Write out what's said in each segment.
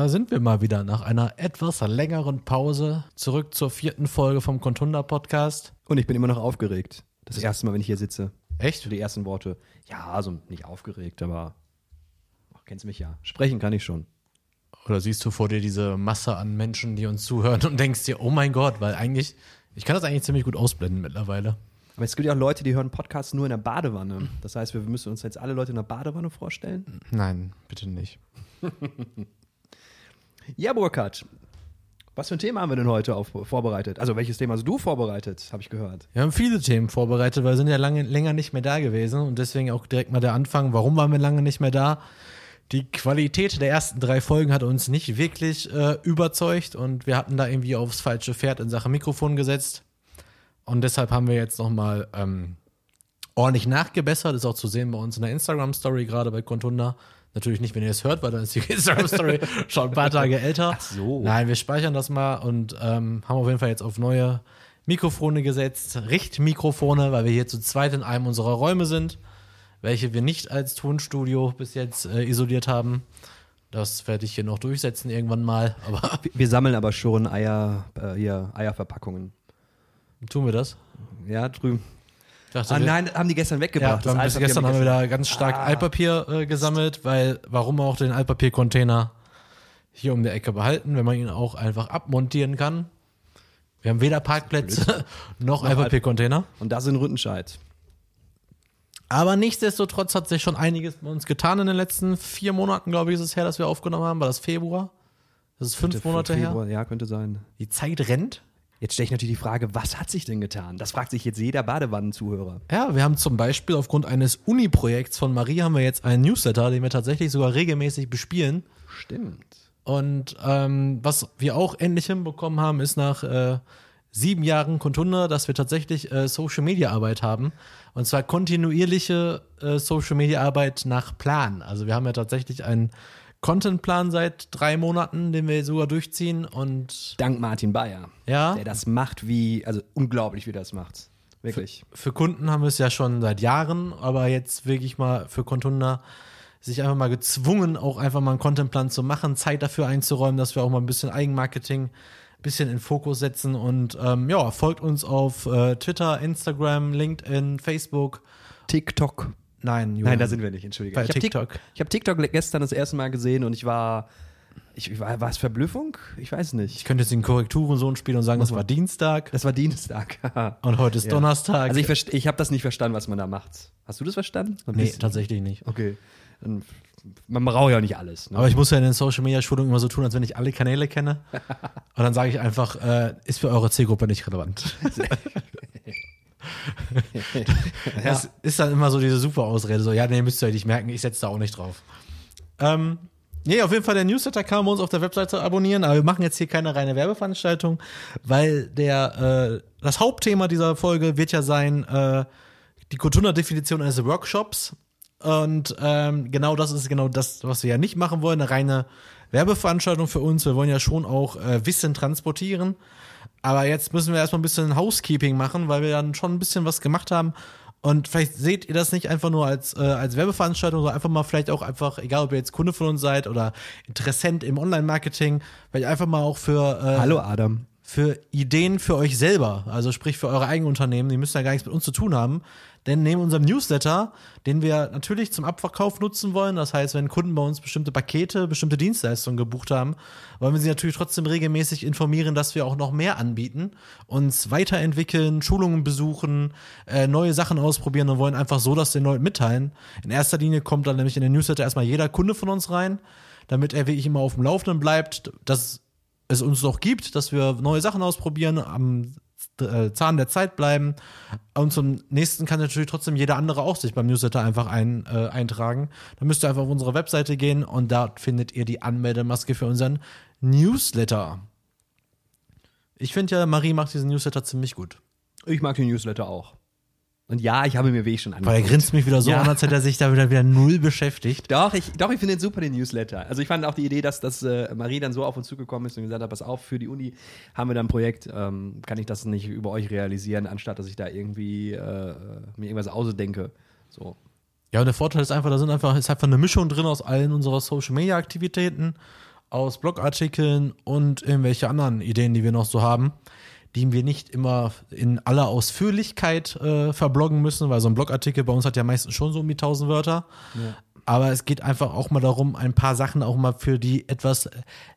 Da sind wir mal wieder nach einer etwas längeren Pause zurück zur vierten Folge vom Contunda Podcast. Und ich bin immer noch aufgeregt. Das erste Mal, wenn ich hier sitze. Echt? Für die ersten Worte. Ja, also nicht aufgeregt, aber ach, kennst mich ja. Sprechen kann ich schon. Oder siehst du vor dir diese Masse an Menschen, die uns zuhören und denkst dir, oh mein Gott, weil eigentlich, ich kann das eigentlich ziemlich gut ausblenden mittlerweile. Aber es gibt ja auch Leute, die hören Podcasts nur in der Badewanne. Das heißt, wir müssen uns jetzt alle Leute in der Badewanne vorstellen. Nein, bitte nicht. Ja, Burkhard. Was für ein Thema haben wir denn heute auf, vorbereitet? Also, welches Thema hast du vorbereitet, habe ich gehört. Wir haben viele Themen vorbereitet, weil wir sind ja lange, länger nicht mehr da gewesen und deswegen auch direkt mal der Anfang, warum waren wir lange nicht mehr da? Die Qualität der ersten drei Folgen hat uns nicht wirklich äh, überzeugt und wir hatten da irgendwie aufs falsche Pferd in Sachen Mikrofon gesetzt. Und deshalb haben wir jetzt nochmal ähm, ordentlich nachgebessert. Ist auch zu sehen bei uns in der Instagram-Story, gerade bei Contunda. Natürlich nicht, wenn ihr es hört, weil dann ist die Instagram-Story schon ein paar Tage älter. Ach so. Nein, wir speichern das mal und ähm, haben auf jeden Fall jetzt auf neue Mikrofone gesetzt. Richtmikrofone, weil wir hier zu zweit in einem unserer Räume sind, welche wir nicht als Tonstudio bis jetzt äh, isoliert haben. Das werde ich hier noch durchsetzen irgendwann mal. Aber Wir sammeln aber schon Eier, äh, hier, Eierverpackungen. tun wir das? Ja, drüben. Dachte, Ah, nein, haben die gestern Ja, weggebracht. bis Altpapier gestern haben wir wieder ganz stark Ah. Altpapier äh, gesammelt, weil warum auch den Altpapiercontainer hier um die Ecke behalten, wenn man ihn auch einfach abmontieren kann. Wir haben weder Parkplätze noch Altpapiercontainer. Und das in Rüttenscheid. Aber nichtsdestotrotz hat sich schon einiges bei uns getan in den letzten vier Monaten, glaube ich, ist es her, dass wir aufgenommen haben. War das Februar? Das ist fünf Monate her. Februar, Ja, könnte sein. Die Zeit rennt. Jetzt stelle ich natürlich die Frage, was hat sich denn getan? Das fragt sich jetzt jeder Badewannenzuhörer. Ja, wir haben zum Beispiel aufgrund eines Uni-Projekts von Marie haben wir jetzt einen Newsletter, den wir tatsächlich sogar regelmäßig bespielen. Stimmt. Und ähm, was wir auch endlich hinbekommen haben, ist nach äh, sieben Jahren Contunda, dass wir tatsächlich äh, Social Media Arbeit haben. Und zwar kontinuierliche äh, Social Media Arbeit nach Plan. Also wir haben ja tatsächlich einen Contentplan seit drei Monaten, den wir sogar durchziehen. Und Dank Martin Bayer. Ja. Der das macht wie, also unglaublich, wie das macht. Wirklich. für Kunden haben wir es ja schon seit Jahren, aber jetzt wirklich mal für Contunda sich einfach mal gezwungen, auch einfach mal einen Contentplan zu machen, Zeit dafür einzuräumen, dass wir auch mal ein bisschen Eigenmarketing ein bisschen in Fokus setzen und ähm, ja, folgt uns auf äh, Twitter, Instagram, LinkedIn, Facebook. TikTok. Nein, Julian. Nein, da sind wir nicht, entschuldige. Bei ich habe TikTok. TikTok. Ich habe TikTok gestern das erste Mal gesehen und ich war, ich, ich war, war es Verblüffung? Ich weiß Ich nicht. könnte jetzt den Korrekturensohn spielen und sagen, es war Dienstag Das war Dienstag. und heute ist Ja. Donnerstag. Also ich, ich habe das nicht verstanden, was man da macht. Hast du das verstanden? Ein nee, bisschen. tatsächlich nicht. Okay. Dann, man braucht ja auch nicht alles. Ne? Aber ich muss ja in den Social Media Schulungen immer so tun, als wenn ich alle Kanäle kenne. Und dann sage ich einfach, äh, ist für eure Zielgruppe nicht relevant. Das ist dann immer so diese super Ausrede, so, ja, nee, müsst ihr euch nicht merken, ich setze da auch nicht drauf. Ähm, nee, auf jeden Fall der Newsletter kann man uns auf der Webseite abonnieren, aber wir machen jetzt hier keine reine Werbeveranstaltung, weil der, äh, das Hauptthema dieser Folge wird ja sein, äh, die Kotuna-Definition eines Workshops. Und ähm, genau das ist genau das, was wir ja nicht machen wollen, eine reine Werbeveranstaltung für uns. Wir wollen ja schon auch äh, Wissen transportieren. Aber jetzt müssen wir erstmal ein bisschen Housekeeping machen, weil wir dann schon ein bisschen was gemacht haben. Und vielleicht seht ihr das nicht einfach nur als, äh, als Werbeveranstaltung, sondern einfach mal vielleicht auch einfach, egal ob ihr jetzt Kunde von uns seid oder Interessent im Online-Marketing, vielleicht einfach mal auch für äh, Hallo Adam. Für Ideen für euch selber, also sprich für eure eigenen Unternehmen, die müssen ja gar nichts mit uns zu tun haben. Denn neben unserem Newsletter, den wir natürlich zum Abverkauf nutzen wollen, das heißt, wenn Kunden bei uns bestimmte Pakete, bestimmte Dienstleistungen gebucht haben, wollen wir sie natürlich trotzdem regelmäßig informieren, dass wir auch noch mehr anbieten, uns weiterentwickeln, Schulungen besuchen, äh, neue Sachen ausprobieren und wollen einfach so das den Leuten mitteilen. In erster Linie kommt dann nämlich in den Newsletter erstmal jeder Kunde von uns rein, damit er wirklich immer auf dem Laufenden bleibt, dass es uns noch gibt, dass wir neue Sachen ausprobieren, am äh, Zahn der Zeit bleiben. Und zum nächsten kann natürlich trotzdem jeder andere auch sich beim Newsletter einfach ein, äh, eintragen. Dann müsst ihr einfach auf unsere Webseite gehen und dort findet ihr die Anmeldemaske für unseren Newsletter. Ich finde ja, Marie macht diesen Newsletter ziemlich gut. Ich mag den Newsletter auch. Und ja, ich habe mir Weg schon Weil er angeguckt. grinst mich wieder so Ja. an, als hätte er sich da wieder, wieder null beschäftigt. Doch, ich, doch, ich finde den super, den Newsletter. Also ich fand auch die Idee, dass, dass äh, Marie dann so auf uns zugekommen ist und gesagt hat, pass auf, für die Uni haben wir da ein Projekt, ähm, kann ich das nicht über euch realisieren, anstatt dass ich da irgendwie äh, mir irgendwas ausdenke. So. Ja, und der Vorteil ist einfach, da sind einfach, ist einfach eine Mischung drin aus allen unserer Social Media Aktivitäten. aus Blogartikeln und irgendwelche anderen Ideen, die wir noch so haben, die wir nicht immer in aller Ausführlichkeit äh, verbloggen müssen, weil so ein Blogartikel bei uns hat ja meistens schon so um die 1000 Wörter. Aber es geht einfach auch mal darum, ein paar Sachen auch mal für die etwas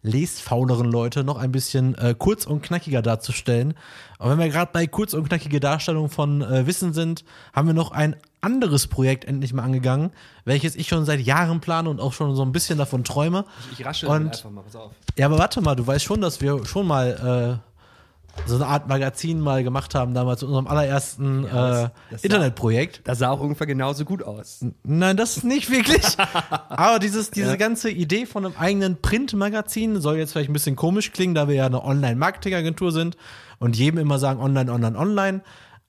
lesfauleren Leute noch ein bisschen äh, kurz und knackiger darzustellen. Aber wenn wir gerade bei kurz und knackige Darstellung von äh, Wissen sind, haben wir noch ein anderes Projekt endlich mal angegangen, welches ich schon seit Jahren plane und auch schon so ein bisschen davon träume. Ich rasche Und- einfach mal, pass auf. Ja, aber warte mal, du weißt schon, dass wir schon mal äh, so eine Art Magazin mal gemacht haben, damals in unserem allerersten das- äh, Internetprojekt. Das sah auch ungefähr genauso gut aus. Nein, das ist nicht wirklich. Aber dieses, diese Ja. ganze Idee von einem eigenen Printmagazin soll jetzt vielleicht ein bisschen komisch klingen, da wir ja eine Online-Marketing-Agentur sind und jedem immer sagen online, online, online.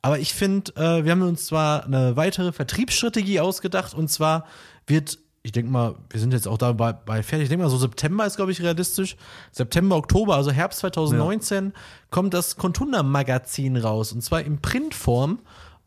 Aber ich finde, äh, wir haben uns zwar eine weitere Vertriebsstrategie ausgedacht und zwar wird, ich denke mal, wir sind jetzt auch dabei bei fertig, ich denke mal, so September ist, glaube ich, realistisch. September, Oktober, also Herbst 2019, kommt das Contunda-Magazin raus und zwar in Printform.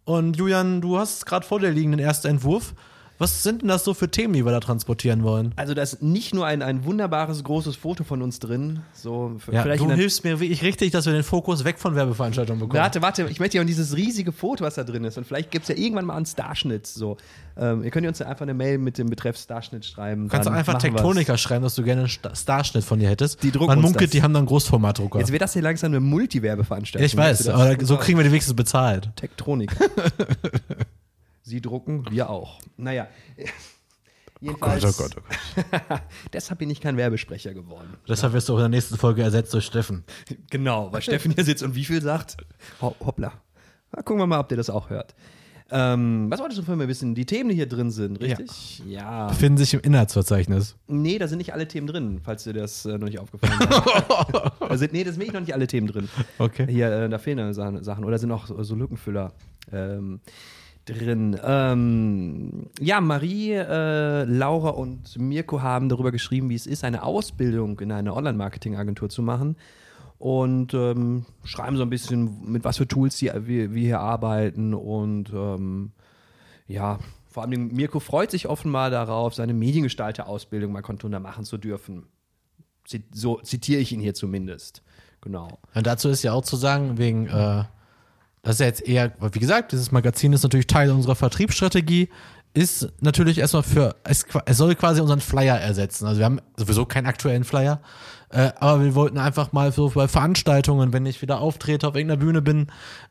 Und Julian, du hast gerade vor dir liegen den ersten Entwurf. Was sind denn das so für Themen, die wir da transportieren wollen? Also da ist nicht nur ein, ein wunderbares großes Foto von uns drin, so Ja, vielleicht du hilfst mir wirklich richtig, dass wir den Fokus weg von Werbeveranstaltungen bekommen. Warte, warte, ich möchte ja auch dieses riesige Foto, was da drin ist. Und vielleicht gibt es ja irgendwann mal einen Starschnitt. So. Ähm, ihr könnt uns ja einfach eine Mail mit dem Betreff Starschnitt schreiben. Du kannst dann einfach. Tektoniker schreiben, dass du gerne einen Sta- Starschnitt von dir hättest. Die drucken Man munkelt, die haben dann Großformatdrucker. Jetzt wird das hier langsam eine Multiwerbeveranstaltung. Ja, ich weiß, du aber so kriegen wir die wenigstens bezahlt. Tektronik. Sie drucken, wir auch. Naja. Jedenfalls, oh Gott. deshalb bin ich kein Werbesprecher geworden. Deshalb wirst du auch in der nächsten Folge ersetzt durch Steffen. Genau, weil Steffen hier sitzt und wie viel sagt? Ho hoppla. Na, gucken wir mal, ob der das auch hört. Ähm, was wolltest du von mir wissen? Die Themen, die hier drin sind, richtig? Ja. Befinden sich im Inhaltsverzeichnis. Nee, da sind nicht alle Themen drin, falls dir das äh, noch nicht aufgefallen ist. da sind, nee, da sind wirklich noch nicht alle Themen drin. Okay. Hier, äh, da fehlen ja Sachen, Sachen. Oder sind auch so, so Lückenfüller ähm, drin. Ähm, ja, Marie, äh, Laura und Mirko haben darüber geschrieben, wie es ist, eine Ausbildung in einer Online-Marketing-Agentur zu machen. Und ähm, schreiben so ein bisschen, mit was für Tools die, wir, wir hier arbeiten. Und ähm, ja, vor allem Mirko freut sich offenbar darauf, seine Mediengestalter-Ausbildung bei Contunda machen zu dürfen. So zitiere ich ihn hier zumindest. Genau. Und dazu ist ja auch zu sagen, wegen, äh, das ist ja jetzt eher, wie gesagt, dieses Magazin ist natürlich Teil unserer Vertriebsstrategie, ist natürlich erstmal für, es, es soll quasi unseren Flyer ersetzen. Also wir haben sowieso keinen aktuellen Flyer, äh, aber wir wollten einfach mal so bei Veranstaltungen, wenn ich wieder auftrete, auf irgendeiner Bühne bin,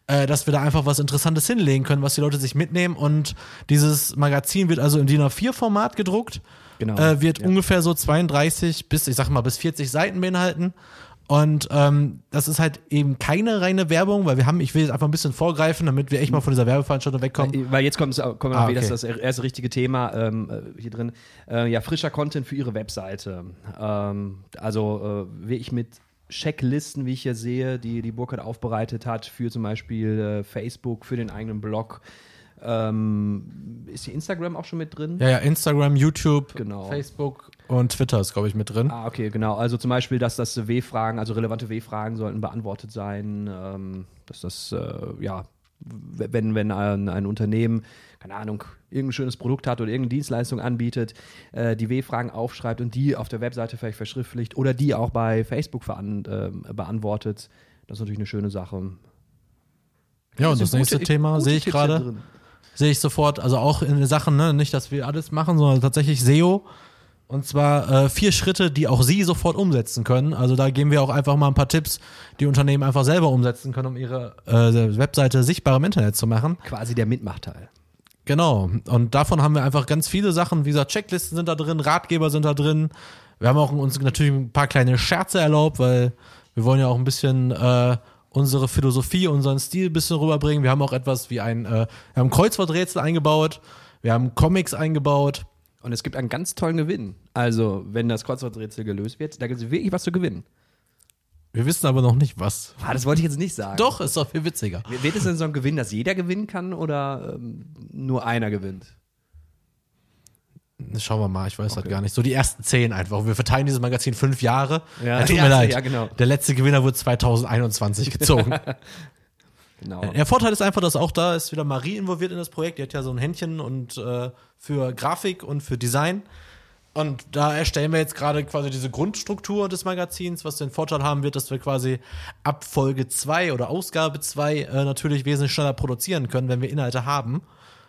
äh, dass wir da einfach was Interessantes hinlegen können, was die Leute sich mitnehmen. Und dieses Magazin wird also im DIN A4-Format gedruckt. Genau. Äh, wird Ja. ungefähr so 32 bis, ich sag mal, bis 40 Seiten beinhalten. Und ähm, das ist halt eben keine reine Werbung, weil wir haben, ich will jetzt einfach ein bisschen vorgreifen, damit wir echt mal von dieser Werbeveranstaltung wegkommen. Weil jetzt kommt, kommt Ah, ah, wieder okay. das erste richtige Thema ähm, äh, hier drin. Äh, ja, frischer Content für Ihre Webseite. Ähm, also äh, wie ich mit Checklisten, wie ich hier sehe, die die Burkhard aufbereitet hat für zum Beispiel äh, Facebook, für den eigenen Blog. Ähm, ist hier Instagram auch schon mit drin? Ja, ja, Instagram, YouTube, Genau. Facebook und Twitter ist, glaube ich, mit drin. Ah, okay, genau. Also zum Beispiel, dass das W-Fragen, also relevante W-Fragen sollten beantwortet sein, ähm, dass das, äh, ja, wenn, wenn ein, ein Unternehmen, keine Ahnung, irgendein schönes Produkt hat oder irgendeine Dienstleistung anbietet, äh, die W-Fragen aufschreibt und die auf der Webseite vielleicht verschriftlicht oder die auch bei Facebook veran, ähm, beantwortet. Das ist natürlich eine schöne Sache. Ja, und sind das nächste gute- Thema sehe ich gerade. sehe ich sofort, also auch in den Sachen, ne, nicht, dass wir alles machen, sondern tatsächlich SEO. Und zwar äh, vier Schritte, die auch Sie sofort umsetzen können. Also da geben wir auch einfach mal ein paar Tipps, die Unternehmen einfach selber umsetzen können, um ihre äh, Webseite sichtbar im Internet zu machen. Quasi der Mitmachteil. Genau. Und davon haben wir einfach ganz viele Sachen. Wie gesagt, Checklisten sind da drin, Ratgeber sind da drin. Wir haben auch uns natürlich ein paar kleine Scherze erlaubt, weil wir wollen ja auch ein bisschen äh, unsere Philosophie, unseren Stil ein bisschen rüberbringen. Wir haben auch etwas wie ein, äh, wir haben Kreuzworträtsel eingebaut, wir haben Comics eingebaut. Und es gibt einen ganz tollen Gewinn. Also, wenn das Kreuzworträtsel gelöst wird, da gibt es wirklich was zu gewinnen. Wir wissen aber noch nicht was. Ah, das wollte ich jetzt nicht sagen. Doch, ist doch viel witziger. Wird es denn so ein Gewinn, dass jeder gewinnen kann oder ähm, nur einer gewinnt? Schauen wir mal, ich weiß das Okay. gar nicht. So die ersten zehn einfach. Wir verteilen dieses Magazin fünf Jahre. Ja, Ja, tut mir erste, leid. ja, genau. Der letzte Gewinner wurde 2021 gezogen. Genau. Der Vorteil ist einfach, dass auch da ist wieder Marie involviert in das Projekt. Die hat ja so ein Händchen und äh, für Grafik und für Design. Und da erstellen wir jetzt gerade quasi diese Grundstruktur des Magazins, was den Vorteil haben wird, dass wir quasi ab Folge 2 oder Ausgabe 2 äh, natürlich wesentlich schneller produzieren können, wenn wir Inhalte haben.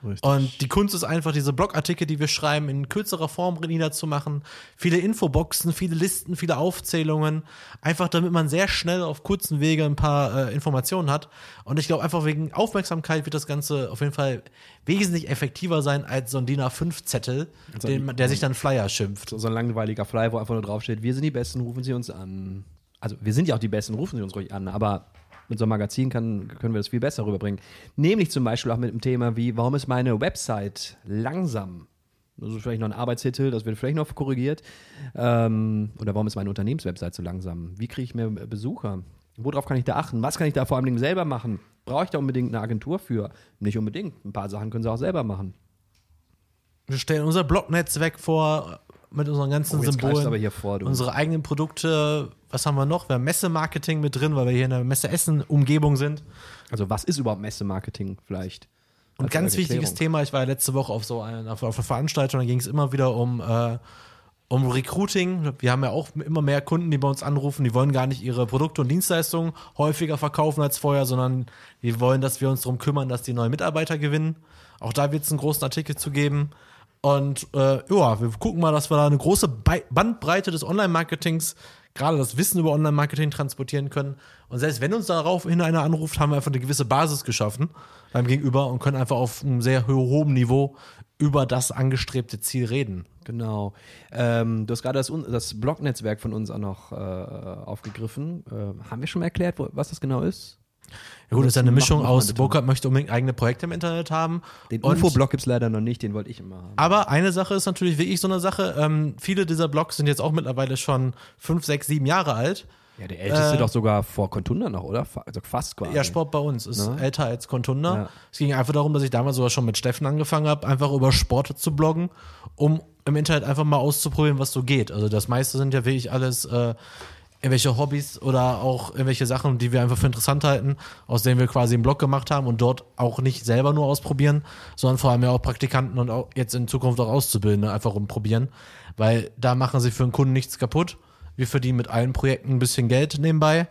Richtig. Und die Kunst ist einfach, diese Blogartikel, die wir schreiben, in kürzerer Form niederzumachen. Viele Infoboxen, viele Listen, viele Aufzählungen. Einfach damit man sehr schnell auf kurzen Wege ein paar äh, Informationen hat. Und ich glaube, einfach wegen Aufmerksamkeit wird das Ganze auf jeden Fall wesentlich effektiver sein als so ein DIN A5-Zettel, Also- den, der sich dann Flyer schimpft. So, so ein langweiliger Fly, wo einfach nur draufsteht, wir sind die Besten, rufen Sie uns an. Also wir sind ja auch die Besten, rufen Sie uns ruhig an, aber mit so einem Magazin kann, können wir das viel besser rüberbringen. Nämlich zum Beispiel auch mit einem Thema wie, warum ist meine Website langsam? Das ist vielleicht noch ein Arbeitstitel, das wird vielleicht noch korrigiert. Ähm, oder warum ist meine Unternehmenswebsite so langsam? Wie kriege ich mehr Besucher? Worauf kann ich da achten? Was kann ich da vor allem selber machen? Brauche ich da unbedingt eine Agentur für? Nicht unbedingt. Ein paar Sachen können Sie auch selber machen. Wir stellen unser Blognetzwerk vor mit unseren ganzen Oh, Symbolen. vor. Unsere eigenen Produkte. Was haben wir noch? Wir haben Messemarketing mit drin, weil wir hier in der Messe-Essen-Umgebung sind. Also was ist überhaupt Messemarketing vielleicht? Und ganz wichtiges Thema, ich war ja letzte Woche auf so einer, auf einer Veranstaltung, da ging es immer wieder um, äh, um Recruiting. Wir haben ja auch immer mehr Kunden, die bei uns anrufen, die wollen gar nicht ihre Produkte und Dienstleistungen häufiger verkaufen als vorher, sondern die wollen, dass wir uns darum kümmern, dass die neue Mitarbeiter gewinnen. Auch da wird es einen großen Artikel zu geben. Und äh, ja, wir gucken mal, dass wir da eine große Bandbreite des Online-Marketings, gerade das Wissen über Online-Marketing transportieren können. Und selbst wenn uns daraufhin einer anruft, haben wir einfach eine gewisse Basis geschaffen beim Gegenüber und können einfach auf einem sehr ho hohen Niveau über das angestrebte Ziel reden. Genau. Ähm, du hast gerade das, das Blog-Netzwerk von uns auch noch äh, aufgegriffen. Äh, haben wir schon mal erklärt, wo, was das genau ist? Ja gut, das ist ja eine Mischung aus. Burkhardt möchte unbedingt eigene Projekte im Internet haben. Den Infoblog gibt es leider noch nicht, den wollte ich immer haben. Aber eine Sache ist natürlich wirklich so eine Sache. Ähm, viele dieser Blogs sind jetzt auch mittlerweile schon fünf, sechs, sieben Jahre alt. Ja, der älteste Äh, doch sogar vor Contunda noch, oder? Also fast quasi. Ja, Sport bei uns ist Ne? älter als Contunda. Ja. Es ging einfach darum, dass ich damals sogar schon mit Steffen angefangen habe, einfach über Sport zu bloggen, um im Internet einfach mal auszuprobieren, was so geht. Also das meiste sind ja wirklich alles äh, irgendwelche Hobbys oder auch irgendwelche Sachen, die wir einfach für interessant halten, aus denen wir quasi einen Blog gemacht haben und dort auch nicht selber nur ausprobieren, sondern vor allem ja auch Praktikanten und auch jetzt in Zukunft auch Auszubildende einfach rumprobieren, weil da machen sie für einen Kunden nichts kaputt. Wir verdienen mit allen Projekten ein bisschen Geld nebenbei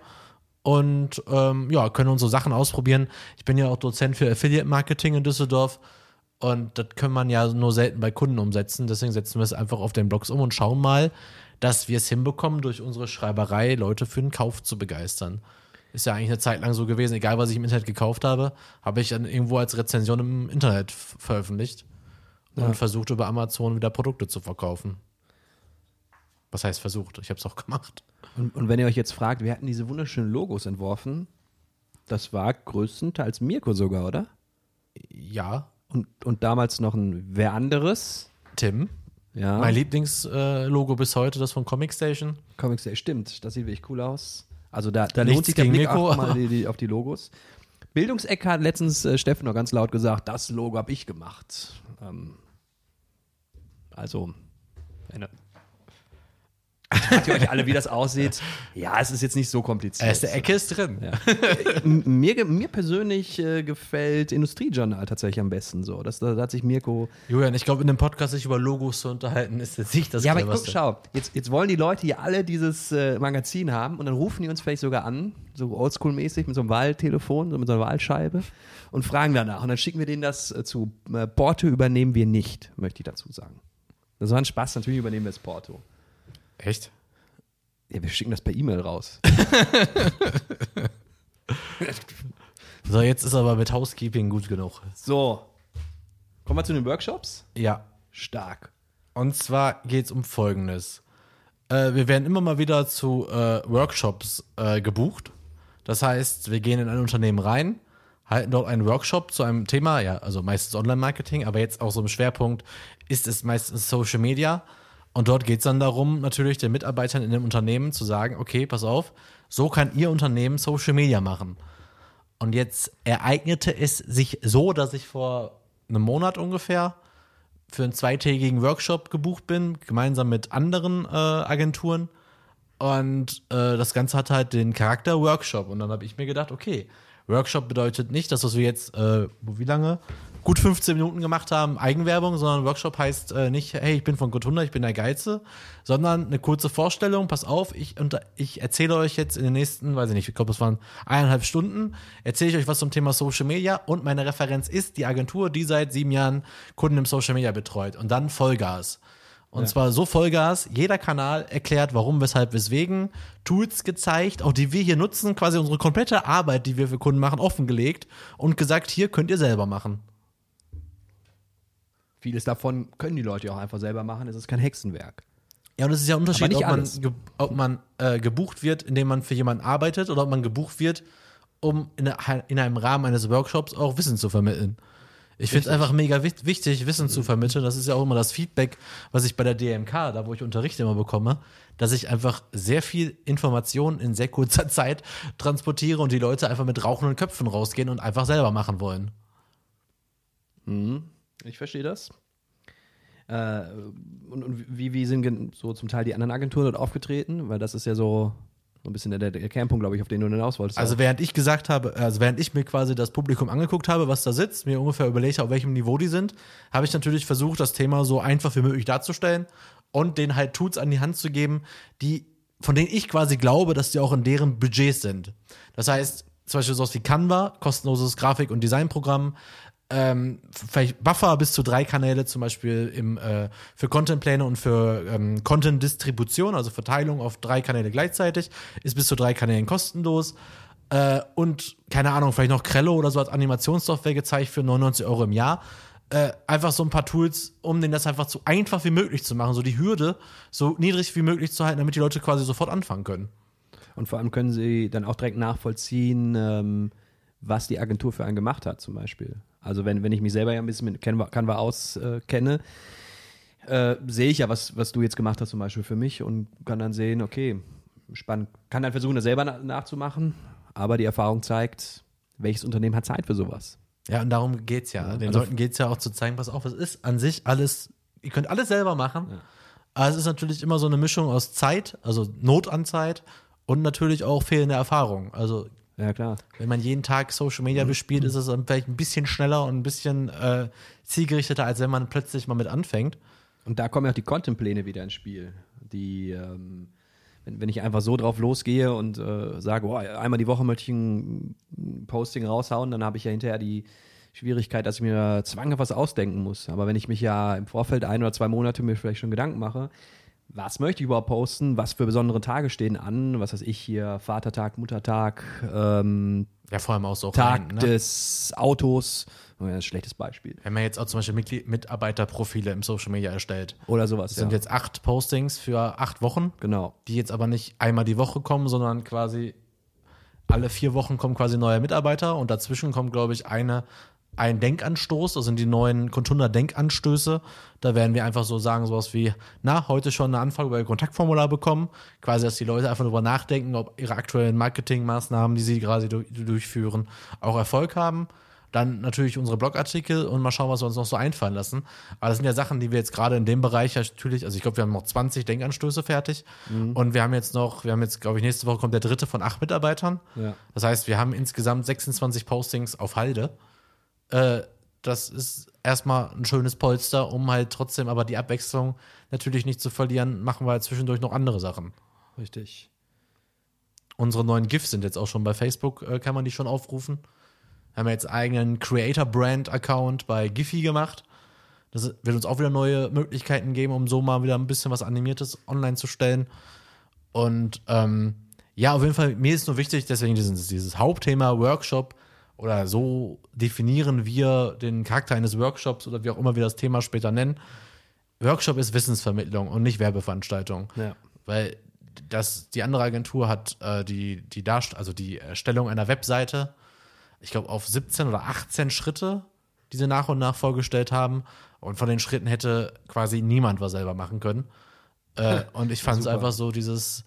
und ähm, ja, können unsere Sachen ausprobieren. Ich bin ja auch Dozent für Affiliate Marketing in Düsseldorf und das kann man ja nur selten bei Kunden umsetzen. Deswegen setzen wir es einfach auf den Blogs um und schauen mal, dass wir es hinbekommen, durch unsere Schreiberei Leute für den Kauf zu begeistern. Ist ja eigentlich eine Zeit lang so gewesen, egal was ich im Internet gekauft habe, habe ich dann irgendwo als Rezension im Internet veröffentlicht und versucht über Amazon wieder Produkte zu verkaufen. Was heißt versucht? Ich habe es auch gemacht. Und, und wenn ihr euch jetzt fragt, wir hatten diese wunderschönen Logos entworfen, das war größtenteils Mirko sogar, oder? Ja, Und, und damals noch ein wer anderes. Tim. Ja. Mein Lieblingslogo bis heute, das von Comic Station. Comics Day, stimmt. Das sieht wirklich cool aus. Also da, da lohnt sich der Blick Mirko, mal die, die, auf die Logos. Bildungseck hat letztens äh, Steffen noch ganz laut gesagt, das Logo habe ich gemacht. Ähm, also, eine. Fragt ihr euch alle, wie das aussieht? Ja, es ist jetzt nicht so kompliziert. Erste Ecke ist drin. Ja. Mir, mir persönlich äh, gefällt Industriejournal tatsächlich am besten so. Das, da, da hat sich Mirko Julian, ich glaube, in dem Podcast sich über Logos zu unterhalten, ist jetzt nicht das Ja, aber guck, Cleverste. schau, jetzt, jetzt wollen die Leute hier alle dieses äh, Magazin haben und dann rufen die uns vielleicht sogar an, so oldschool-mäßig, mit so einem Wahltelefon, so mit so einer Wahlscheibe und fragen danach. Und dann schicken wir denen das äh, zu. Äh, Porto übernehmen wir nicht, möchte ich dazu sagen. Das war ein Spaß, natürlich übernehmen wir das Porto. Echt? Ja, wir schicken das per E-Mail raus. So, jetzt ist aber mit Housekeeping gut genug. So, kommen wir zu den Workshops. Ja. Stark. Und zwar geht es um Folgendes. Äh, wir werden immer mal wieder zu äh, Workshops äh, gebucht. Das heißt, wir gehen in ein Unternehmen rein, halten dort einen Workshop zu einem Thema, ja, also meistens Online-Marketing, aber jetzt auch so im Schwerpunkt ist es meistens Social Media. Und dort geht es dann darum, natürlich den Mitarbeitern in dem Unternehmen zu sagen, okay, pass auf, so kann ihr Unternehmen Social Media machen. Und jetzt ereignete es sich so, dass ich vor einem Monat ungefähr für einen zweitägigen Workshop gebucht bin, gemeinsam mit anderen äh, Agenturen. Und äh, das Ganze hat halt den Charakter Workshop. Und dann habe ich mir gedacht, okay, Workshop bedeutet nicht, dass wir jetzt, äh, wie lange? Gut 15 Minuten gemacht haben, Eigenwerbung, sondern Workshop heißt äh, nicht, hey, ich bin von Gotunda, ich bin der Geize, sondern eine kurze Vorstellung, pass auf, ich, unter, ich erzähle euch jetzt in den nächsten, weiß ich nicht, ich glaube, es waren eineinhalb Stunden, erzähle ich euch was zum Thema Social Media und meine Referenz ist die Agentur, die seit sieben Jahren Kunden im Social Media betreut und dann Vollgas. Und Ja. zwar so Vollgas, jeder Kanal erklärt, warum, weshalb, weswegen, Tools gezeigt, auch die wir hier nutzen, quasi unsere komplette Arbeit, die wir für Kunden machen, offengelegt und gesagt, hier könnt ihr selber machen. Vieles davon können die Leute ja auch einfach selber machen. Es ist kein Hexenwerk. Ja, und es ist ja ein Unterschied, ob man, ge ob man äh, gebucht wird, indem man für jemanden arbeitet, oder ob man gebucht wird, um in, in einem Rahmen eines Workshops auch Wissen zu vermitteln. Ich finde es einfach mega wich- wichtig, Wissen zu vermitteln. Das ist ja auch immer das Feedback, was ich bei der DMK, da wo ich unterrichte, immer bekomme, dass ich einfach sehr viel Information in sehr kurzer Zeit transportiere und die Leute einfach mit rauchenden Köpfen rausgehen und einfach selber machen wollen. Ich verstehe das. Äh, und, und wie, wie sind so zum Teil die anderen Agenturen dort aufgetreten? Weil das ist ja so, ein bisschen der, der Kernpunkt, glaube ich, auf den du hinaus wolltest. Also während ich gesagt habe, also während ich mir quasi das Publikum angeguckt habe, was da sitzt, mir ungefähr überlegt auf welchem Niveau die sind, habe ich natürlich versucht, das Thema so einfach wie möglich darzustellen und denen halt Tools an die Hand zu geben, die, von denen ich quasi glaube, dass die auch in deren Budgets sind. Das heißt, zum Beispiel sowas wie Canva, kostenloses Grafik- und Designprogramm, ähm, vielleicht Buffer bis zu drei Kanäle, zum Beispiel im, äh, für Contentpläne und für ähm, Content-Distribution, also Verteilung auf drei Kanäle gleichzeitig, ist bis zu drei Kanälen kostenlos. Äh, und keine Ahnung, vielleicht noch Krello oder so als Animationssoftware gezeigt für 99 Euro im Jahr. Äh, einfach so ein paar Tools, um denen das einfach so einfach wie möglich zu machen, so die Hürde so niedrig wie möglich zu halten, damit die Leute quasi sofort anfangen können. Und vor allem können sie dann auch direkt nachvollziehen, ähm, was die Agentur für einen gemacht hat, zum Beispiel. Also wenn, wenn ich mich selber ja ein bisschen mit Canva, Canva auskenne, äh, sehe ich ja, was, was du jetzt gemacht hast, zum Beispiel für mich und kann dann sehen, okay, spannend. Kann dann versuchen, das selber na nachzumachen, aber die Erfahrung zeigt, welches Unternehmen hat Zeit für sowas. Ja, und darum geht's ja. Den also- Leuten geht's ja auch zu zeigen, pass auf, es ist an sich alles, ihr könnt alles selber machen, aber es ist natürlich immer so eine Mischung aus Zeit, also Not an Zeit und natürlich auch fehlende Erfahrung. Also Ja, klar. wenn man jeden Tag Social Media bespielt, ist es vielleicht ein bisschen schneller und ein bisschen äh, zielgerichteter, als wenn man plötzlich mal mit anfängt. Und da kommen ja auch die Content-Pläne wieder ins Spiel. Die, ähm, wenn, wenn ich einfach so drauf losgehe und äh, sage, boah, einmal die Woche möchte ich ein Posting raushauen, dann habe ich ja hinterher die Schwierigkeit, dass ich mir zwanghaft was ausdenken muss. Aber wenn ich mich ja im Vorfeld ein oder zwei Monate mir vielleicht schon Gedanken mache, was möchte ich überhaupt posten, was für besondere Tage stehen an, was weiß ich hier, Vatertag, Muttertag, ähm, Ja, vor allem auch so Tag rein, ne? des Autos, oh ein schlechtes Beispiel. Wenn man jetzt auch zum Beispiel Mitglied Mitarbeiterprofile im Social Media erstellt. Oder sowas. Das sind ja. jetzt acht Postings für acht Wochen. genau. die jetzt aber nicht einmal die Woche kommen, sondern quasi alle vier Wochen kommen quasi neue Mitarbeiter und dazwischen kommt, glaube ich, eine, ein Denkanstoß, das sind die neuen Contunda Denkanstöße. Da werden wir einfach so sagen, sowas wie, na, heute schon eine Anfrage über ihr Kontaktformular bekommen. Quasi, dass die Leute einfach darüber nachdenken, ob ihre aktuellen Marketingmaßnahmen, die sie gerade du durchführen, auch Erfolg haben. Dann natürlich unsere Blogartikel und mal schauen, was wir uns noch so einfallen lassen. Aber das sind ja Sachen, die wir jetzt gerade in dem Bereich natürlich, also ich glaube, wir haben noch 20 Denkanstöße fertig. Und wir haben jetzt noch, wir haben jetzt, glaube ich, nächste Woche kommt der dritte von acht Mitarbeitern. Ja. Das heißt, wir haben insgesamt 26 Postings auf Halde. Äh, das ist erstmal ein schönes Polster, um halt trotzdem aber die Abwechslung natürlich nicht zu verlieren, machen wir halt zwischendurch noch andere Sachen. Richtig. Unsere neuen GIFs sind jetzt auch schon bei Facebook, äh, kann man die schon aufrufen. Haben wir jetzt eigenen Creator-Brand-Account bei Giphy gemacht. Das wird uns auch wieder neue Möglichkeiten geben, um so mal wieder ein bisschen was Animiertes online zu stellen. Und ähm, ja, auf jeden Fall, mir ist nur wichtig, deswegen dieses, dieses Hauptthema Workshop oder so definieren wir den Charakter eines Workshops oder wie auch immer wir das Thema später nennen. Workshop ist Wissensvermittlung und nicht Werbeveranstaltung. Ja. Weil das, die andere Agentur hat äh, die, die Darst also die Erstellung einer Webseite, ich glaube, auf 17 oder 18 Schritte, die sie nach und nach vorgestellt haben. Und von den Schritten hätte quasi niemand was selber machen können. Äh, und ich fand es einfach so dieses,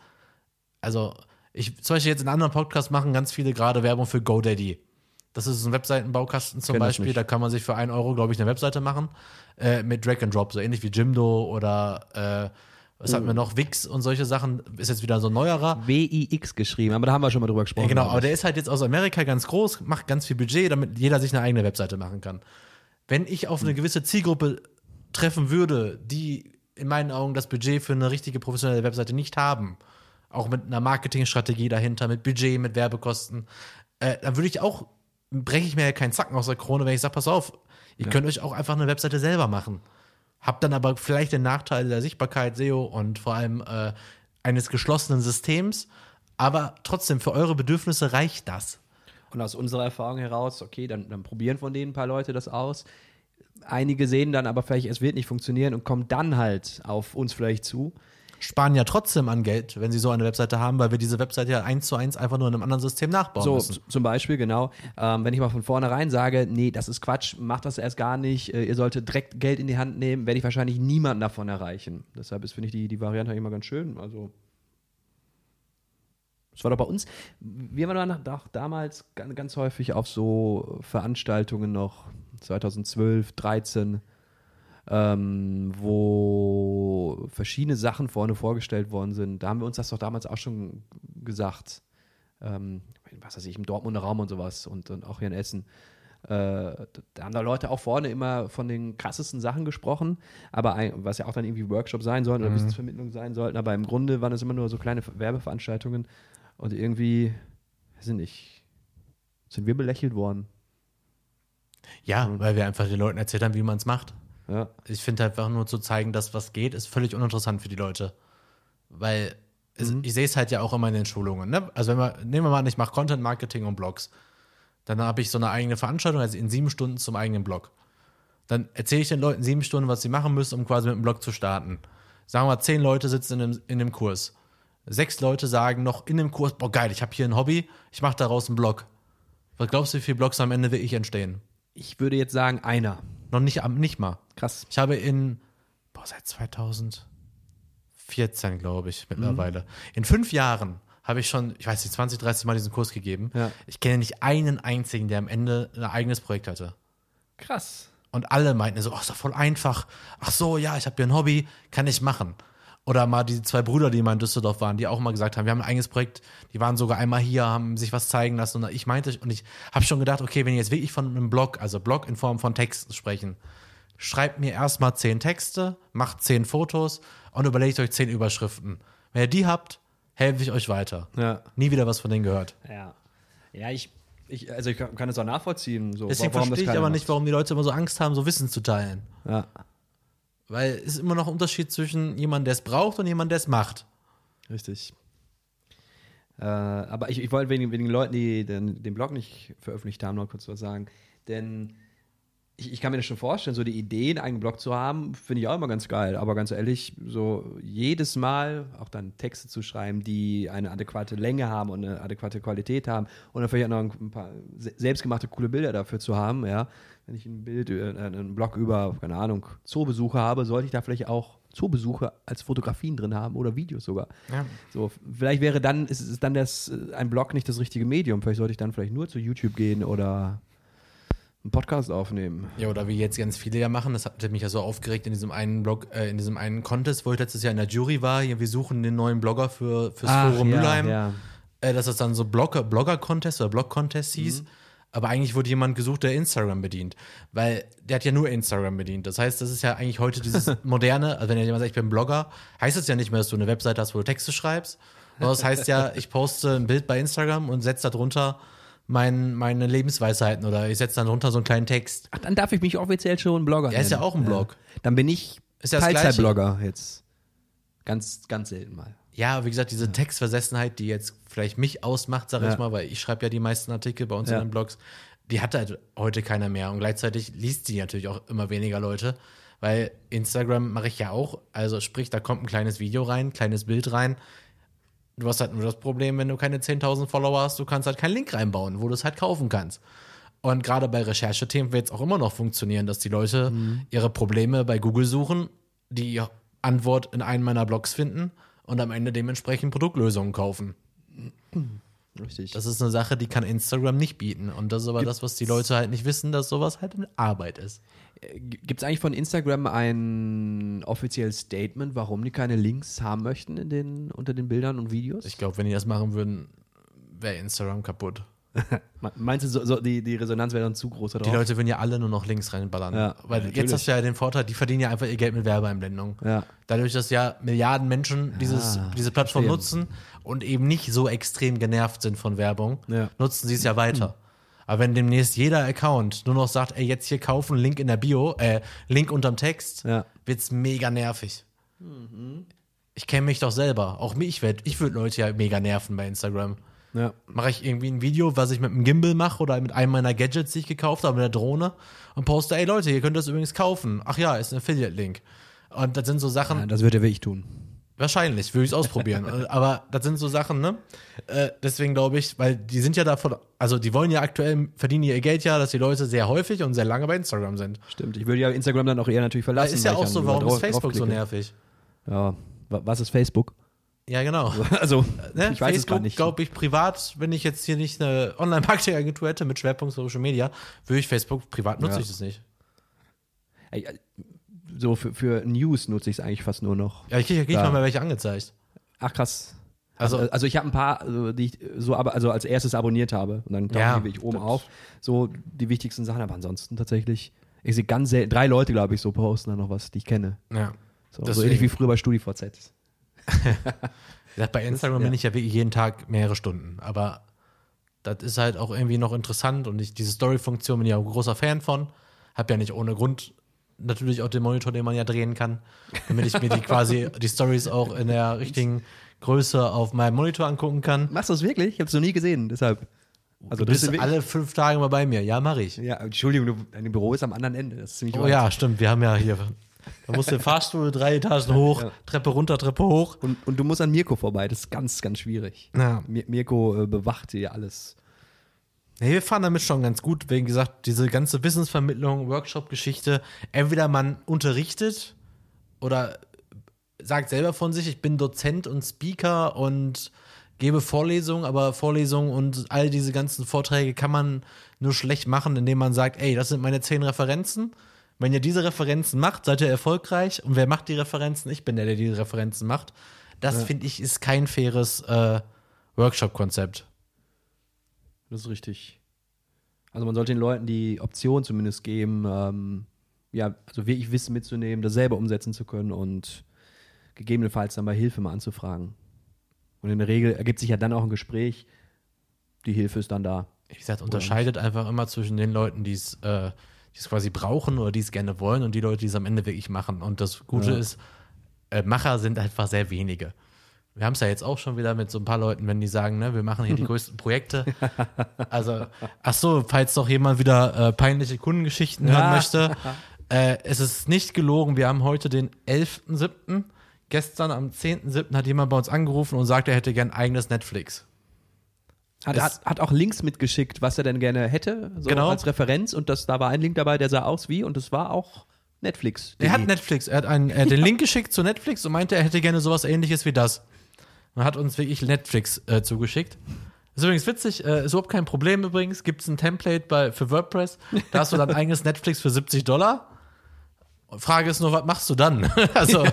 also ich zum Beispiel jetzt in anderen Podcasts machen ganz viele gerade Werbung für GoDaddy. Das ist ein Webseitenbaukasten zum Beispiel. Da kann man sich für 1 Euro, glaube ich, eine Webseite machen. Äh, mit Drag and Drop, so ähnlich wie Jimdo oder äh, was hatten wir noch? Wix und solche Sachen. Ist jetzt wieder so ein neuerer. WIX geschrieben, aber da haben wir schon mal drüber gesprochen. Ja, genau, aber der ist halt jetzt aus Amerika ganz groß, macht ganz viel Budget, damit jeder sich eine eigene Webseite machen kann. wenn ich auf eine gewisse Zielgruppe treffen würde, die in meinen Augen das Budget für eine richtige professionelle Webseite nicht haben, auch mit einer Marketingstrategie dahinter, mit Budget, mit Werbekosten, äh, dann würde ich auch, breche ich mir ja keinen Zacken aus der Krone, wenn ich sage, pass auf, ihr könnt euch auch einfach eine Webseite selber machen. Habt dann aber vielleicht den Nachteil der Sichtbarkeit, SEO und vor allem äh, eines geschlossenen Systems, aber trotzdem für eure Bedürfnisse reicht das. Und aus unserer Erfahrung heraus, okay, dann, dann probieren von denen ein paar Leute das aus. Einige sehen dann aber vielleicht, es wird nicht funktionieren und kommen dann halt auf uns vielleicht zu. Sparen ja trotzdem an Geld, wenn sie so eine Webseite haben, weil wir diese Webseite ja eins zu eins einfach nur in einem anderen System nachbauen So, müssen. z- zum Beispiel, genau. Ähm, wenn ich mal von vornherein sage, nee, das ist Quatsch, macht das erst gar nicht, äh, ihr solltet direkt Geld in die Hand nehmen, werde ich wahrscheinlich niemanden davon erreichen. Deshalb ist, finde ich, die, die Variante immer ganz schön. Also, das war doch bei uns, wir waren doch doch damals ganz, ganz häufig auf so Veranstaltungen noch, 2012, 13, ähm, wo verschiedene Sachen vorne vorgestellt worden sind. Da haben wir uns das doch damals auch schon gesagt. Ähm, was weiß ich, im Dortmunder Raum und sowas und, und auch hier in Essen. Äh, da haben da Leute auch vorne immer von den krassesten Sachen gesprochen, aber ein, was ja auch dann irgendwie Workshop sein sollten oder Wissensvermittlung sein sollten, aber im Grunde waren es immer nur so kleine Werbeveranstaltungen und irgendwie, weiß ich nicht, sind wir belächelt worden. Ja, weil wir einfach den Leuten erzählt haben, wie man es macht. Ja. Ich finde einfach nur zu zeigen, dass was geht, ist völlig uninteressant für die Leute. Weil es, ich sehe es halt ja auch immer in den Schulungen. Ne? Also wenn wir, nehmen wir mal an, ich mache Content Marketing und Blogs. Dann habe ich so eine eigene Veranstaltung, also in sieben Stunden zum eigenen Blog. Dann erzähle ich den Leuten sieben Stunden, was sie machen müssen, um quasi mit dem Blog zu starten. Sagen wir mal, zehn Leute sitzen in dem, in dem Kurs. Sechs Leute sagen noch in dem Kurs, boah geil, ich habe hier ein Hobby, ich mache daraus einen Blog. Was glaubst du, wie viele Blogs am Ende wirklich entstehen? Ich würde jetzt sagen, einer. Noch nicht, am- nicht mal. Krass. Ich habe in, boah, seit 2014, glaube ich, mittlerweile. In fünf Jahren habe ich schon, ich weiß nicht, 20, 30 Mal diesen Kurs gegeben. Ja. Ich kenne nicht einen einzigen, der am Ende ein eigenes Projekt hatte. Krass. Und alle meinten so, oh, ist doch voll einfach. Ach so, ja, ich habe hier ein Hobby, kann ich machen. Oder mal die zwei Brüder, die mal in Düsseldorf waren, die auch mal gesagt haben, wir haben ein eigenes Projekt, die waren sogar einmal hier, haben sich was zeigen lassen. Und ich meinte, und ich habe schon gedacht, okay, wenn ihr jetzt wirklich von einem Blog, also Blog in Form von Texten sprechen, schreibt mir erstmal zehn Texte, macht zehn Fotos und überlegt euch zehn Überschriften. Wenn ihr die habt, helfe ich euch weiter. Ja. Nie wieder was von denen gehört. Ja. Ja, ich, ich also ich kann das auch nachvollziehen. So, Deswegen verstehe ich aber macht. nicht, warum die Leute immer so Angst haben, so Wissen zu teilen. Ja. Weil es ist immer noch ein Unterschied zwischen jemandem, der es braucht und jemandem, der es macht. Richtig. Äh, aber ich, ich wollte wegen, wegen den Leuten, die den, den Blog nicht veröffentlicht haben, noch kurz was sagen. Denn ich, ich kann mir das schon vorstellen, so die Idee, einen Blog zu haben, finde ich auch immer ganz geil. Aber ganz ehrlich, so jedes Mal auch dann Texte zu schreiben, die eine adäquate Länge haben und eine adäquate Qualität haben und dann vielleicht auch noch ein paar se- selbstgemachte coole Bilder dafür zu haben, ja. Wenn ich ein Bild, äh, einen Blog über, keine Ahnung, Zoobesuche habe, sollte ich da vielleicht auch Zoobesuche als Fotografien drin haben oder Videos sogar. Ja. So, vielleicht wäre dann, ist, ist dann das, äh, ein Blog nicht das richtige Medium. Vielleicht sollte ich dann vielleicht nur zu YouTube gehen oder einen Podcast aufnehmen. Ja, oder wie jetzt ganz viele ja machen, das hat mich ja so aufgeregt in diesem einen Blog, äh, in diesem einen Contest, wo ich letztes Jahr in der Jury war. Hier, wir suchen den neuen Blogger für fürs Forum Mülheim. Ja. Äh, dass das dann so Blogger, Blogger-Contest oder Blog-Contest hieß. Aber eigentlich wurde jemand gesucht, der Instagram bedient. Weil der hat ja nur Instagram bedient. Das heißt, das ist ja eigentlich heute dieses moderne, also wenn jemand sagt, ich bin Blogger, heißt es ja nicht mehr, dass du eine Webseite hast, wo du Texte schreibst. Sondern das heißt ja, ich poste ein Bild bei Instagram und setze darunter mein, meine Lebensweisheiten oder ich setze dann drunter so einen kleinen Text. Ach, dann darf ich mich offiziell schon Blogger Er ist ja nennen. auch ein Blog. Dann bin ich Ist ja das Teilzeitblogger jetzt. Ganz, ganz selten mal. Ja, wie gesagt, diese Textversessenheit, die jetzt vielleicht mich ausmacht, sag Ja. ich mal, weil ich schreibe ja die meisten Artikel bei uns Ja. in den Blogs, die hat halt heute keiner mehr. Und gleichzeitig liest die natürlich auch immer weniger Leute, weil Instagram mache ich ja auch. Also sprich, da kommt ein kleines Video rein, kleines Bild rein. Du hast halt nur das Problem, wenn du keine 10.000 Follower hast, du kannst halt keinen Link reinbauen, wo du es halt kaufen kannst. Und gerade bei Recherchethemen wird es auch immer noch funktionieren, dass die Leute ihre Probleme bei Google suchen, die Antwort in einem meiner Blogs finden und am Ende dementsprechend Produktlösungen kaufen. Richtig. Das ist eine Sache, die kann Instagram nicht bieten. Und das ist aber das, was die Leute halt nicht wissen, dass sowas halt eine Arbeit ist. Gibt es eigentlich von Instagram ein offizielles Statement, warum die keine Links haben möchten in den, unter den Bildern und Videos? Ich glaube, wenn die das machen würden, wäre Instagram kaputt. Meinst du, so, so die, die Resonanz wäre dann zu groß Die Leute würden ja alle nur noch links reinballern. Ja, Weil ja, jetzt natürlich. hast du ja den Vorteil, die verdienen ja einfach ihr Geld mit Werbeeinblendung. Ja. Dadurch, dass ja Milliarden Menschen dieses, Ah, diese Plattform nutzen und eben nicht so extrem genervt sind von Werbung, Ja. nutzen sie es ja weiter. Aber wenn demnächst jeder Account nur noch sagt, ey, jetzt hier kaufen, Link in der Bio, äh, Link unterm Text, Ja. wird's mega nervig. Ich kenne mich doch selber. Auch mich, ich, werd- ich würde Leute ja mega nerven bei Instagram. Ja. Mache ich irgendwie ein Video, was ich mit einem Gimbal mache oder mit einem meiner Gadgets, die ich gekauft habe, mit der Drohne und poste, ey Leute, ihr könnt das übrigens kaufen. Ach ja, ist ein Affiliate-Link. Und das sind so Sachen, ja das würde er wirklich tun. wahrscheinlich, würde ich es ausprobieren. Aber das sind so Sachen, ne? Äh, deswegen glaube ich, weil die sind ja davon, also die wollen ja aktuell, verdienen ihr Geld ja, dass die Leute sehr häufig und sehr lange bei Instagram sind. Stimmt. Ich würde ja Instagram dann auch eher natürlich verlassen. ist ja ich auch so, warum ist Facebook so nervig? Ja. Wa- Was ist Facebook? Ja, genau. Also, Ne? ich weiß es gar Facebook, nicht. glaube ich, privat, wenn ich jetzt hier nicht eine Online-Marketing-Agentur hätte mit Schwerpunkt Social Media, würde ich Facebook privat nutze Ja. ich das nicht. Äh, So für, für News nutze ich es eigentlich fast nur noch. Ja, ich kriege Da. mal mehr welche angezeigt. Ach krass. Also- Also, also ich habe ein paar, also, die ich so aber also als erstes abonniert habe und dann tauchen Ja, wirklich oben auf. So die wichtigsten Sachen, aber ansonsten tatsächlich. Ich sehe ganz selten, drei Leute, glaube ich, so posten dann noch was, die ich kenne. Ja. So, so ähnlich wie früher bei StudiVZ. Bei Instagram ja. bin ich ja wirklich jeden Tag mehrere Stunden. Aber das ist halt auch irgendwie noch interessant und ich, diese Story-Funktion bin ich ja auch ein großer Fan von. Hab ja nicht ohne Grund natürlich auch den Monitor, den man ja drehen kann, damit ich mir die quasi die Stories auch in der richtigen Größe auf meinem Monitor angucken kann. Machst du das wirklich? Ich habe es noch nie gesehen, deshalb. Also Du bist wirklich- alle fünf Tage mal bei mir. Ja, mache ich. Ja, Entschuldigung, du, dein Büro ist am anderen Ende. Das ist ziemlich Oh weit. ja, stimmt. Wir haben ja hier. Da musst du den Fahrstuhl drei Etagen hoch, Ja. Treppe runter, Treppe hoch. Und, und du musst an Mirko vorbei. Das ist ganz, ganz schwierig. Ja. Mir, Mirko äh, bewacht dir alles. Nee, wir fahren damit schon ganz gut, wegen gesagt, diese ganze Wissensvermittlung, Workshop-Geschichte, entweder man unterrichtet oder sagt selber von sich, ich bin Dozent und Speaker und gebe Vorlesungen, aber Vorlesungen und all diese ganzen Vorträge kann man nur schlecht machen, indem man sagt, ey, das sind meine zehn Referenzen. Wenn ihr diese Referenzen macht, seid ihr erfolgreich. Und wer macht die Referenzen? Ich bin der, der die Referenzen macht. Das finde ich ist kein faires äh, Workshop-Konzept. Das ist richtig. Also man sollte den Leuten die Option zumindest geben, ähm, ja, also wirklich Wissen mitzunehmen, das selber umsetzen zu können und gegebenenfalls dann bei Hilfe mal anzufragen. Und in der Regel ergibt sich ja dann auch ein Gespräch. Die Hilfe ist dann da. wie gesagt, unterscheidet einfach immer zwischen den Leuten, die es äh, die es quasi brauchen oder die es gerne wollen und die Leute, die es am Ende wirklich machen. Und das Gute Ja. ist, äh, Macher sind einfach sehr wenige. Wir haben es ja jetzt auch schon wieder mit so ein paar Leuten, wenn die sagen, ne, wir machen hier die größten Projekte. Also, ach so, falls doch jemand wieder äh, peinliche Kundengeschichten Ja. hören möchte. Äh, es ist nicht gelogen, wir haben heute den 11.7. Gestern am 10.7. hat jemand bei uns angerufen und sagt, er hätte gern eigenes Netflix. Hat, hat, hat auch Links mitgeschickt, was er denn gerne hätte, so Genau. als Referenz. Und das, da war ein Link dabei, der sah aus wie, und das war auch Netflix. Er hat Netflix, er hat, einen, hat den Link geschickt zu Netflix und meinte, er hätte gerne sowas ähnliches wie das. Und hat uns wirklich Netflix äh, zugeschickt. Ist übrigens witzig, äh, ist überhaupt kein Problem übrigens. Gibt es ein Template bei, für WordPress, da hast du dann eigenes Netflix für 70 Dollar. Frage ist nur, was machst du dann? also,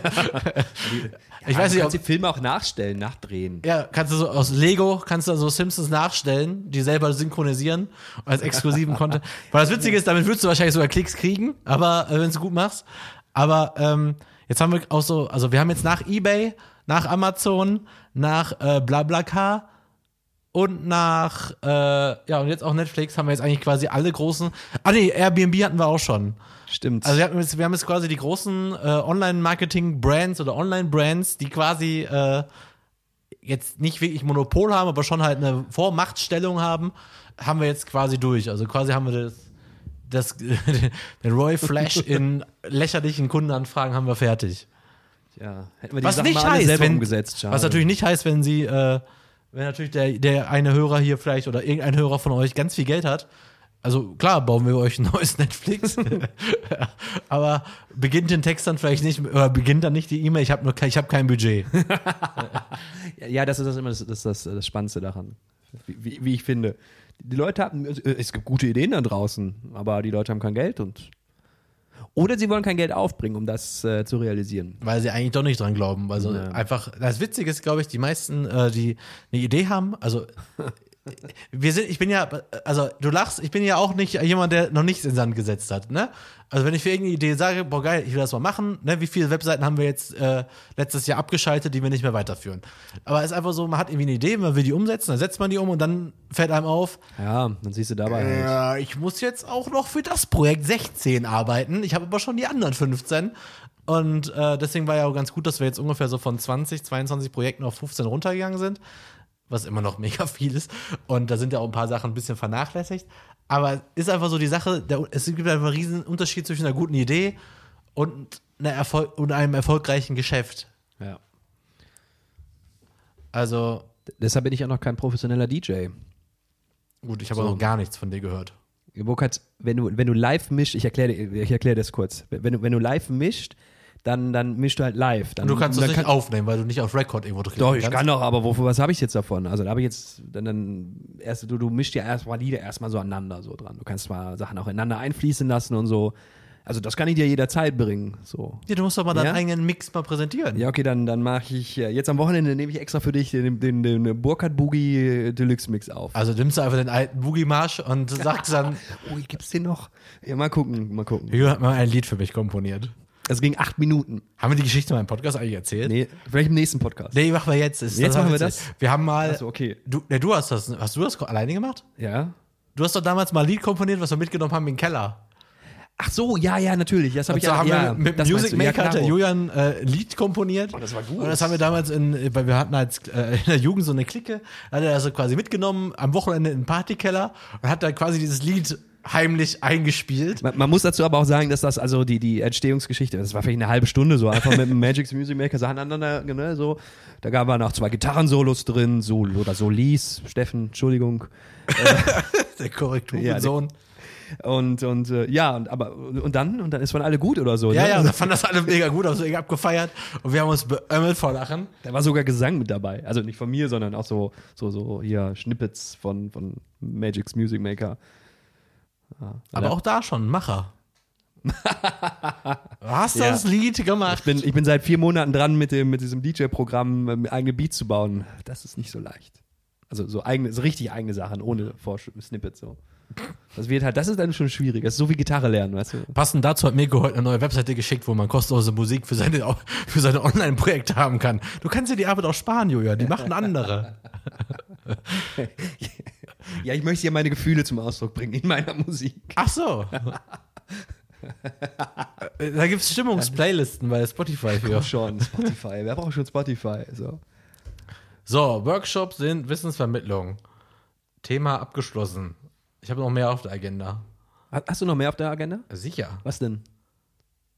ich weiß du nicht, ob, kannst die Filme auch nachstellen, nachdrehen. ja, kannst du so aus Lego, kannst du so Simpsons nachstellen, die selber synchronisieren als exklusiven Content. Weil das Witzige ist, damit würdest du wahrscheinlich sogar Klicks kriegen, aber äh, wenn du gut machst. Aber ähm, jetzt haben wir auch so, also wir haben jetzt nach eBay, nach Amazon, nach äh, BlaBlaCar und nach, äh, ja, und jetzt auch Netflix haben wir jetzt eigentlich quasi alle großen. Ah nee, Airbnb hatten wir auch schon. Stimmt. Also wir, hatten jetzt, wir haben jetzt quasi die großen äh, Online-Marketing-Brands oder Online-Brands, die quasi äh, jetzt nicht wirklich Monopol haben, aber schon halt eine Vormachtstellung haben, haben wir jetzt quasi durch. Also quasi haben wir das, das den Roy Flash in lächerlichen Kundenanfragen haben wir fertig. ja, hätten wir die Was Sachen nicht heißt, wenn, umgesetzt. schade. was natürlich nicht heißt, wenn sie, äh, wenn natürlich der, der eine Hörer hier vielleicht oder irgendein Hörer von euch ganz viel Geld hat, also klar bauen wir euch ein neues Netflix, aber beginnt den Text dann vielleicht nicht oder beginnt dann nicht die E-Mail, ich habe nur kein- Budget. Ja, das ist das immer das, das, das, das Spannendste daran. Wie, wie, wie ich finde. Die Leute haben, äh, es gibt gute Ideen da draußen, aber die Leute haben kein Geld und. Oder sie wollen kein Geld aufbringen, um das äh, zu realisieren. weil sie eigentlich doch nicht dran glauben. Also Ja. einfach, das Witzige ist, glaube ich, die meisten, äh, die eine Idee haben, also wir sind, ich bin ja, also du lachst, ich bin ja auch nicht jemand, der noch nichts in Sand gesetzt hat, ne? Also wenn ich für irgendeine Idee sage, boah geil, ich will das mal machen, ne? Wie viele Webseiten haben wir jetzt äh, letztes Jahr abgeschaltet, die wir nicht mehr weiterführen? Aber es ist einfach so, man hat irgendwie eine Idee, man will die umsetzen, dann setzt man die um und dann fällt einem auf, Ja, dann siehst du dabei halt. ja, ich muss jetzt auch noch für das Projekt 16 arbeiten. Ich habe aber schon die anderen 15. Und äh, deswegen war ja auch ganz gut, dass wir jetzt ungefähr so von 20, 22 Projekten auf 15 runtergegangen sind, was immer noch mega viel ist. Und da sind ja auch ein paar Sachen ein bisschen vernachlässigt. Aber ist einfach so die Sache, der, es gibt einfach einen riesen Unterschied zwischen einer guten Idee und, einer Erfol und einem erfolgreichen Geschäft. Ja. Also, Deshalb bin ich auch noch kein professioneller DJ. gut, ich habe So. auch noch gar nichts von dir gehört. Burkhard, wenn du, wenn du live mischt, ich erkläre ich erklär das kurz. Wenn du, wenn du live mischt, dann, dann mischst du halt live. Dann, Und du kannst es nicht aufnehmen, weil du nicht auf Record irgendwo drückst. Doch, ich kann doch, aber wofür, was habe ich jetzt davon? Also da habe ich jetzt, dann, dann erst, du, du mischst ja erstmal Lieder erstmal so aneinander so dran. Du kannst mal Sachen auch ineinander einfließen lassen und so. Also das kann ich dir jederzeit bringen. So. Ja, du musst doch mal deinen Ja? eigenen Mix mal präsentieren. Ja, okay, dann, dann mache ich, äh, jetzt am Wochenende nehme ich extra für dich den, den, den Burkhard Boogie Deluxe Mix auf. Also nimmst du einfach den alten Boogie-Marsch und sagst dann, Oh, gibt's den noch? Ja, mal gucken, mal gucken. Jürgen hat mal ein Lied für mich komponiert. Das ging acht Minuten. Haben wir die Geschichte in meinem Podcast eigentlich erzählt? Nee, vielleicht im nächsten Podcast. Nee, machen wir jetzt. Ist- Jetzt machen wir das? Wir haben mal. Ach so, okay. Du, nee, du hast das. Hast du das alleine gemacht? Ja? Du hast doch damals mal ein Lied komponiert, was wir mitgenommen haben in den Keller. Ach so, ja, ja, natürlich. Das habe ich so ja, haben ja, wir mit das Music du. Ja, Maker hat der. Julian äh, ein Lied komponiert. Oh, das war gut. Und das haben wir damals in, weil wir hatten als äh, in der Jugend so eine Clique, da hat er das so quasi mitgenommen am Wochenende in den Partykeller und hat dann quasi dieses Lied heimlich eingespielt. Man, man muss dazu aber auch sagen, dass das also die, die Entstehungsgeschichte, das war vielleicht eine halbe Stunde so, einfach mit dem Magic's Music Maker Sachen aneinander, ne, so. Da gab es noch zwei Gitarrensolos drin, Solo oder Solis, Steffen, Entschuldigung. Der Korrektur Ja, Sohn. Und, und äh, ja, und, aber und dann, und dann ist von alle gut oder so. Ja, ne? ja, da fanden das alle mega gut, haben so mega abgefeiert und wir haben uns beömmelt vor Lachen. Da war sogar Gesang mit dabei. Also nicht von mir, sondern auch so, so, so hier Snippets von, von Magic's Music Maker. Aber auch da schon, Macher. Du hast das Lied gemacht. Ich bin, ich bin seit vier Monaten dran, mit, dem, mit diesem DJ-Programm ähm, eigene Beats zu bauen. Das ist nicht so leicht. Also so eigene, so richtig eigene Sachen, ohne Vorsch Snippets so. Das wird halt, das ist dann schon schwierig. Das ist so wie Gitarre lernen, weißt du? Passend dazu hat Mirko heute eine neue Webseite geschickt, wo man kostenlose Musik für seine, für seine Online-Projekte haben kann. Du kannst dir die Arbeit auch sparen, Julia. Die machen andere. Ja, ich möchte ja meine Gefühle zum Ausdruck bringen in meiner Musik. Ach so. da gibt's Stimmungsplaylisten bei Spotify für. Schon, Spotify. Wer braucht schon Spotify? So. So, Workshops sind Wissensvermittlung. Thema abgeschlossen. Ich habe noch mehr auf der Agenda. Hast du noch mehr auf der Agenda? Sicher. Was denn?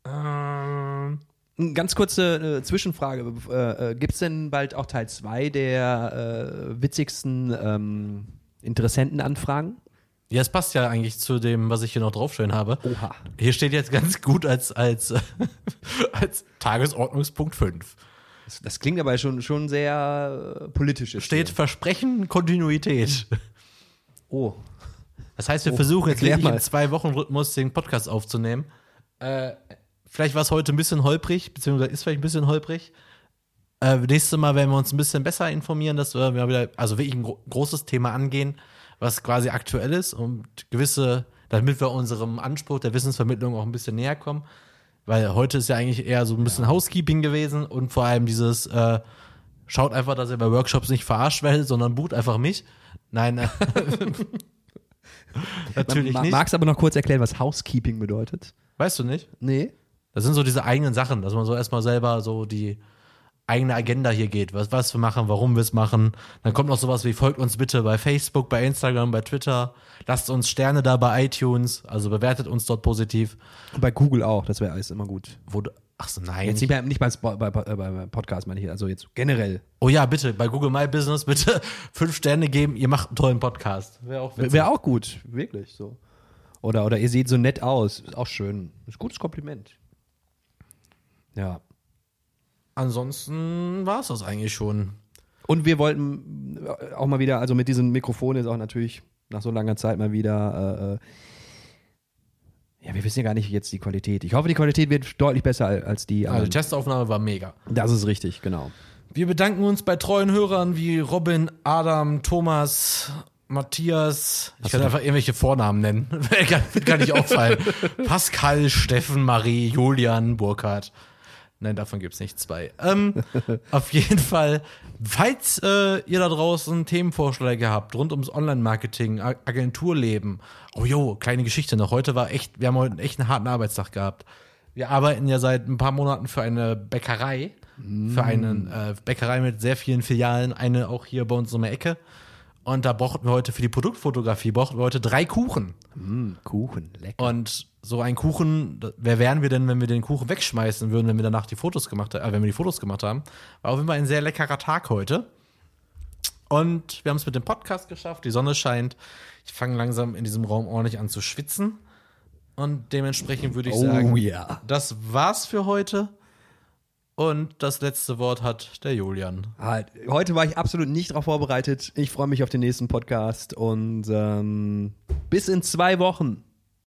Ähm, Eine Ganz kurze äh, Zwischenfrage. Äh, äh, Gibt es denn bald auch Teil 2 der äh, witzigsten ähm, Interessentenanfragen? ja, es passt ja eigentlich zu dem, was ich hier noch draufstehen habe. Oha. Hier steht jetzt ganz gut als, als, als Tagesordnungspunkt 5. Das, das klingt aber schon, schon sehr äh, politisch. Steht hier. Versprechen Kontinuität. Oh. Das heißt, wir versuchen jetzt wirklich mal. im Zwei-Wochen-Rhythmus den Podcast aufzunehmen. Äh, vielleicht war es heute ein bisschen holprig, beziehungsweise ist vielleicht ein bisschen holprig. Äh, nächstes Mal werden wir uns ein bisschen besser informieren, dass wir wieder, also wirklich ein gro großes Thema angehen, was quasi aktuell ist und gewisse, damit wir unserem Anspruch der Wissensvermittlung auch ein bisschen näher kommen. Weil heute ist ja eigentlich eher so ein bisschen Housekeeping gewesen und vor allem dieses, äh, schaut einfach, dass ihr bei Workshops nicht verarscht werdet, sondern bucht einfach mich. Nein, äh, natürlich Ma nicht. Magst du aber noch kurz erklären, was Housekeeping bedeutet? Weißt du nicht? Nee. Das sind so diese eigenen Sachen, dass man so erstmal selber so die eigene Agenda hier geht, was, was wir machen, warum wir es machen. Dann kommt noch sowas wie, folgt uns bitte bei Facebook, bei Instagram, bei Twitter, lasst uns Sterne da bei iTunes, also bewertet uns dort positiv. Und bei Google auch, das wäre alles immer gut. Wo ach so, nein. Jetzt nicht, bei, nicht bei, bei, bei, bei Podcast, meine ich, also jetzt generell. oh ja, bitte, bei Google My Business bitte fünf Sterne geben, ihr macht einen tollen Podcast. Wäre auch witzig. Wäre auch gut, wirklich so. Oder, oder ihr seht so nett aus, ist auch schön. Ist ein gutes Kompliment. Ja. Ansonsten war es das eigentlich schon. Und wir wollten äh, auch mal wieder, also mit diesem Mikrofon jetzt auch natürlich nach so langer Zeit mal wieder, äh, äh, ja, wir wissen ja gar nicht jetzt die Qualität. Ich hoffe, die Qualität wird deutlich besser al- als die Also die. Testaufnahme war mega. Das ist richtig, genau. Wir bedanken uns bei treuen Hörern wie Robin, Adam, Thomas Matthias, ich kann einfach irgendwelche Vornamen nennen. kann, kann nicht auffallen. Pascal, Steffen, Marie, Julian, Burkhard. Nein, davon gibt's nicht zwei. Ähm, auf jeden Fall, falls äh, ihr da draußen Themenvorschläge habt rund ums Online-Marketing, Agenturleben. Oh jo, kleine Geschichte noch. Heute war echt, wir haben heute echt einen harten Arbeitstag gehabt. Wir arbeiten ja seit ein paar Monaten für eine Bäckerei, für eine äh, Bäckerei mit sehr vielen Filialen, eine auch hier bei uns um die Ecke. Und da brauchten wir heute für die Produktfotografie, brauchten wir heute drei Kuchen. Kuchen, lecker. Und so ein Kuchen, wer wären wir denn, wenn wir den Kuchen wegschmeißen würden, wenn wir danach die Fotos gemacht haben, äh, wenn wir die Fotos gemacht haben? War auf jeden Fall ein sehr leckerer Tag heute. Und wir haben es mit dem Podcast geschafft, die Sonne scheint. Ich fange langsam in diesem Raum ordentlich an zu schwitzen. Und dementsprechend würde ich Oh sagen, ja. das war's für heute. Und das letzte Wort hat der Julian. Halt, heute war ich absolut nicht darauf vorbereitet. Ich freue mich auf den nächsten Podcast und ähm, bis in zwei Wochen.